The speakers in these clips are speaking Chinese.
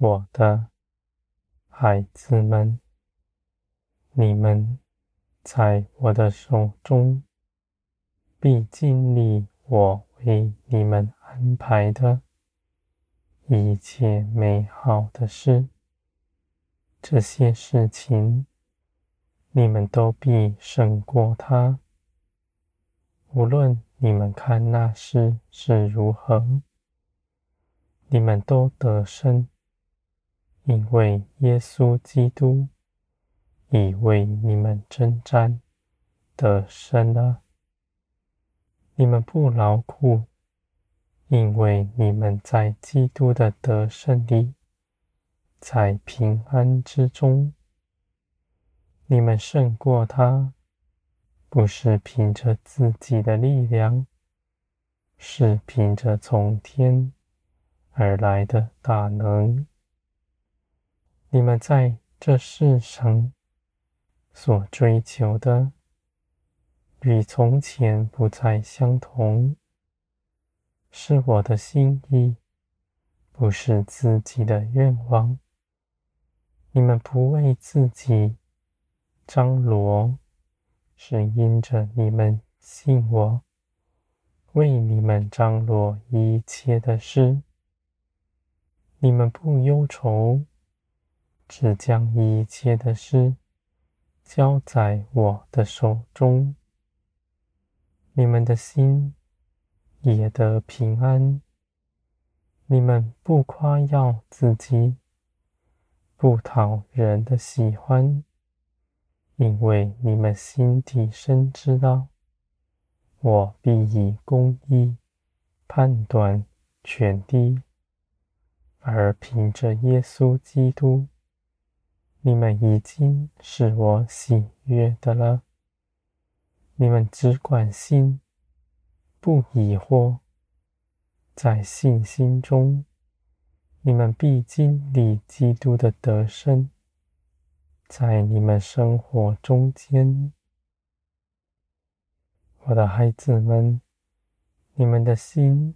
我的孩子们，你们在我的手中，必经历我为你们安排的一切美好的事。这些事情，你们都必胜过他。无论你们看那事是如何，你们都得胜，因为耶稣基督已为你们征战得胜了。你们不劳苦，因为你们在基督的得胜里。在平安之中，你们胜过他，不是凭着自己的力量，是凭着从天而来的大能。你们在这世上所追求的，与从前不再相同，是我的心意，不是自己的愿望。你们不为自己张罗，是因着你们信我，为你们张罗一切的事。你们不忧愁，只将一切的事交在我的手中。你们的心也得平安。你们不夸耀自己。不讨人的喜欢，因为你们心底深知道，我必以公义判断全地，而凭着耶稣基督，你们已经是我喜悦的了。你们只管信，不疑惑，在信心中。你们必经历基督的得胜，在你们生活中间，我的孩子们，你们的心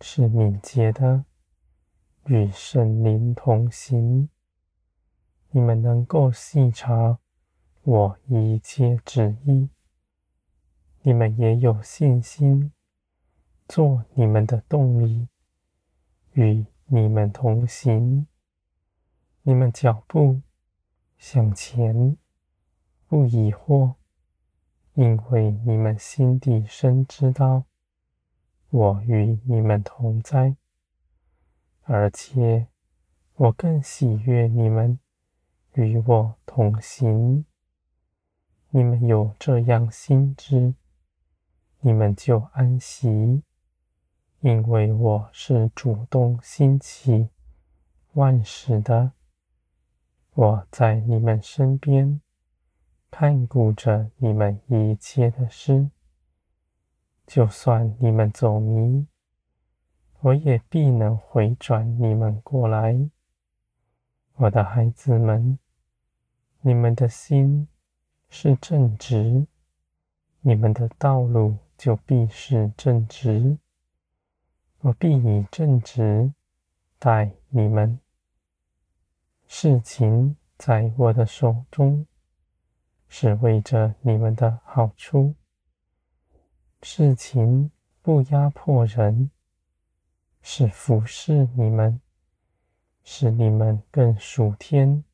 是敏捷的，与圣灵同行，你们能够细察我一切旨意，你们也有信心，做你们的动力，与你们同行，你们脚步向前，不疑惑，因为你们心底深知道，我与你们同在，而且我更喜悦你们与我同行。你们有这样心知，你们就安息。因为我是主动兴起万事的，我在你们身边看顾着你们一切的事。就算你们走迷，我也必能回转你们过来。我的孩子们，你们的心是正直，你们的道路就必是正直。我必以正直待你们。事情在我的手中，是为着你们的好处。事情不压迫人，是服侍你们，使你们更属天、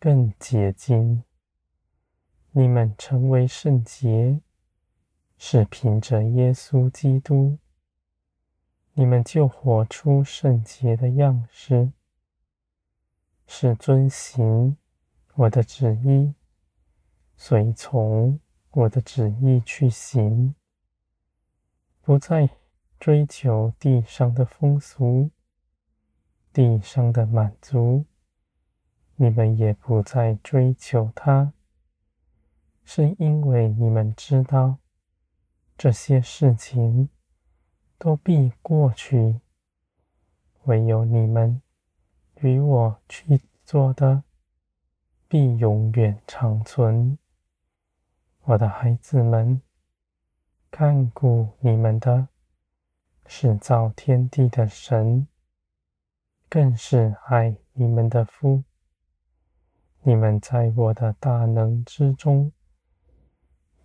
更洁净。你们成为圣洁，是凭着耶稣基督。你们就活出圣洁的样式，是遵行我的旨意，随从我的旨意去行，不再追求地上的风俗、地上的满足，你们也不再追求他，是因为你们知道这些事情。都必过去，唯有你们与我去做的，必永远长存。我的孩子们，看顾你们的，是造天地的神，更是爱你们的父。你们在我的大能之中，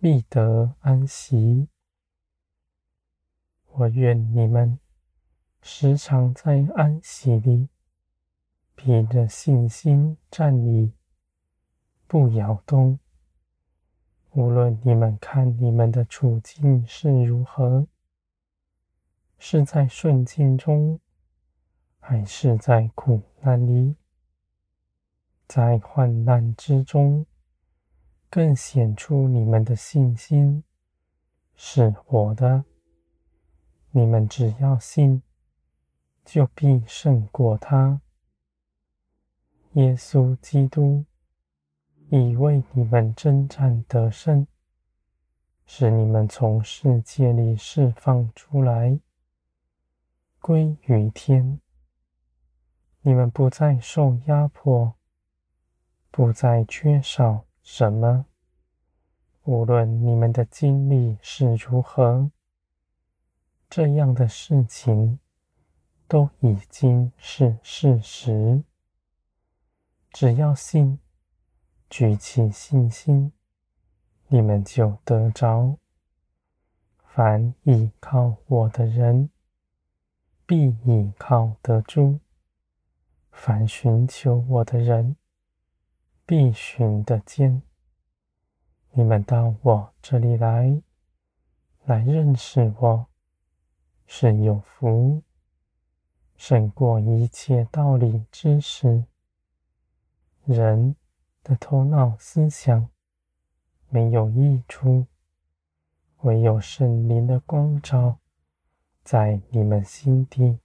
必得安息。我愿你们时常在安息里，凭着信心站立，不摇动。无论你们看你们的处境是如何，是在顺境中，还是在苦难里，在患难之中，更显出你们的信心是活的。你们只要信，就必胜过他。耶稣基督已为你们征战得胜，使你们从世界里释放出来，归于天。你们不再受压迫，不再缺少什么。无论你们的经历是如何。这样的事情都已经是事实。只要信，举起信心，你们就得着。凡倚靠我的人，必倚靠得住；凡寻求我的人，必寻的见。你们到我这里来，来认识我。是有福，胜过一切道理知识。人的头脑思想没有益处，唯有圣灵的光照在你们心底，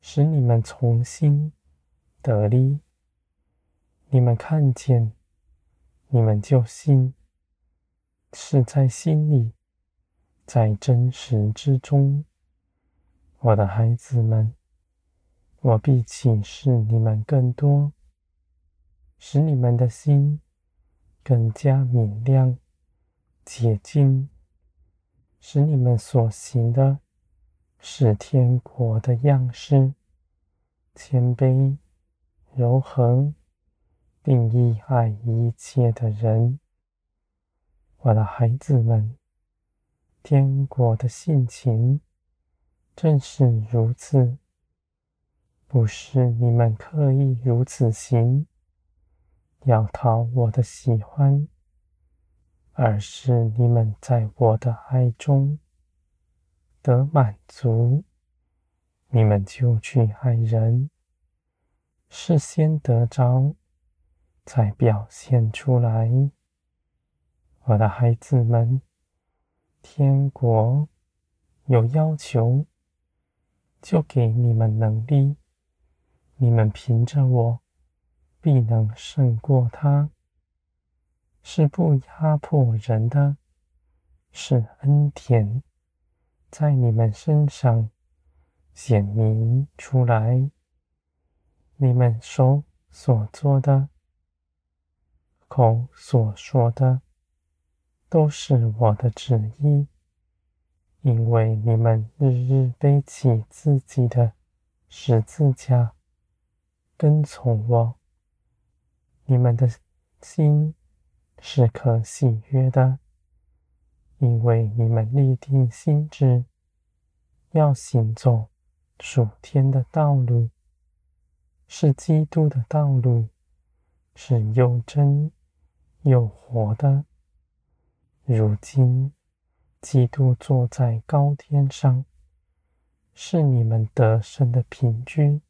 使你们从心得力。你们看见，你们就信，是在心里。在真实之中，我的孩子们，我必启示你们更多，使你们的心更加明亮、洁净，使你们所行的是天国的样式，谦卑、柔和，定义爱一切的人，我的孩子们。天国的性情正是如此，不是你们刻意如此行，要讨我的喜欢，而是你们在我的爱中得满足，你们就去爱人，是先得着，才表现出来，我的孩子们。天国有要求，就给你们能力。你们凭着我，必能胜过他。是不压迫人的，是恩典在你们身上显明出来。你们手所做的，口所说的。都是我的旨意，因为你们日日背起自己的十字架，跟从我。你们的心是可喜悦的，因为你们立定心志，要行走属天的道路，是基督的道路，是又真又活的。如今，基督坐在高天上，是你们得胜的凭据。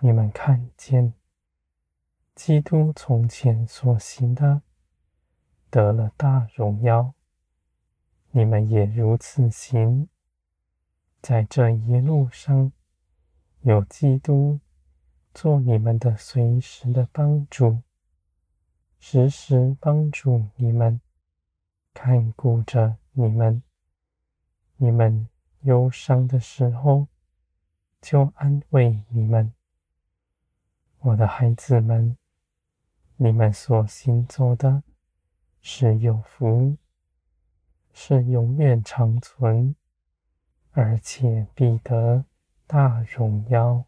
你们看见，基督从前所行的，得了大荣耀，你们也如此行。在这一路上，有基督做你们的随时的帮助，时时帮助你们。看顾着你们，你们忧伤的时候，就安慰你们。我的孩子们，你们所行走的是有福，是永远长存，而且必得大荣耀。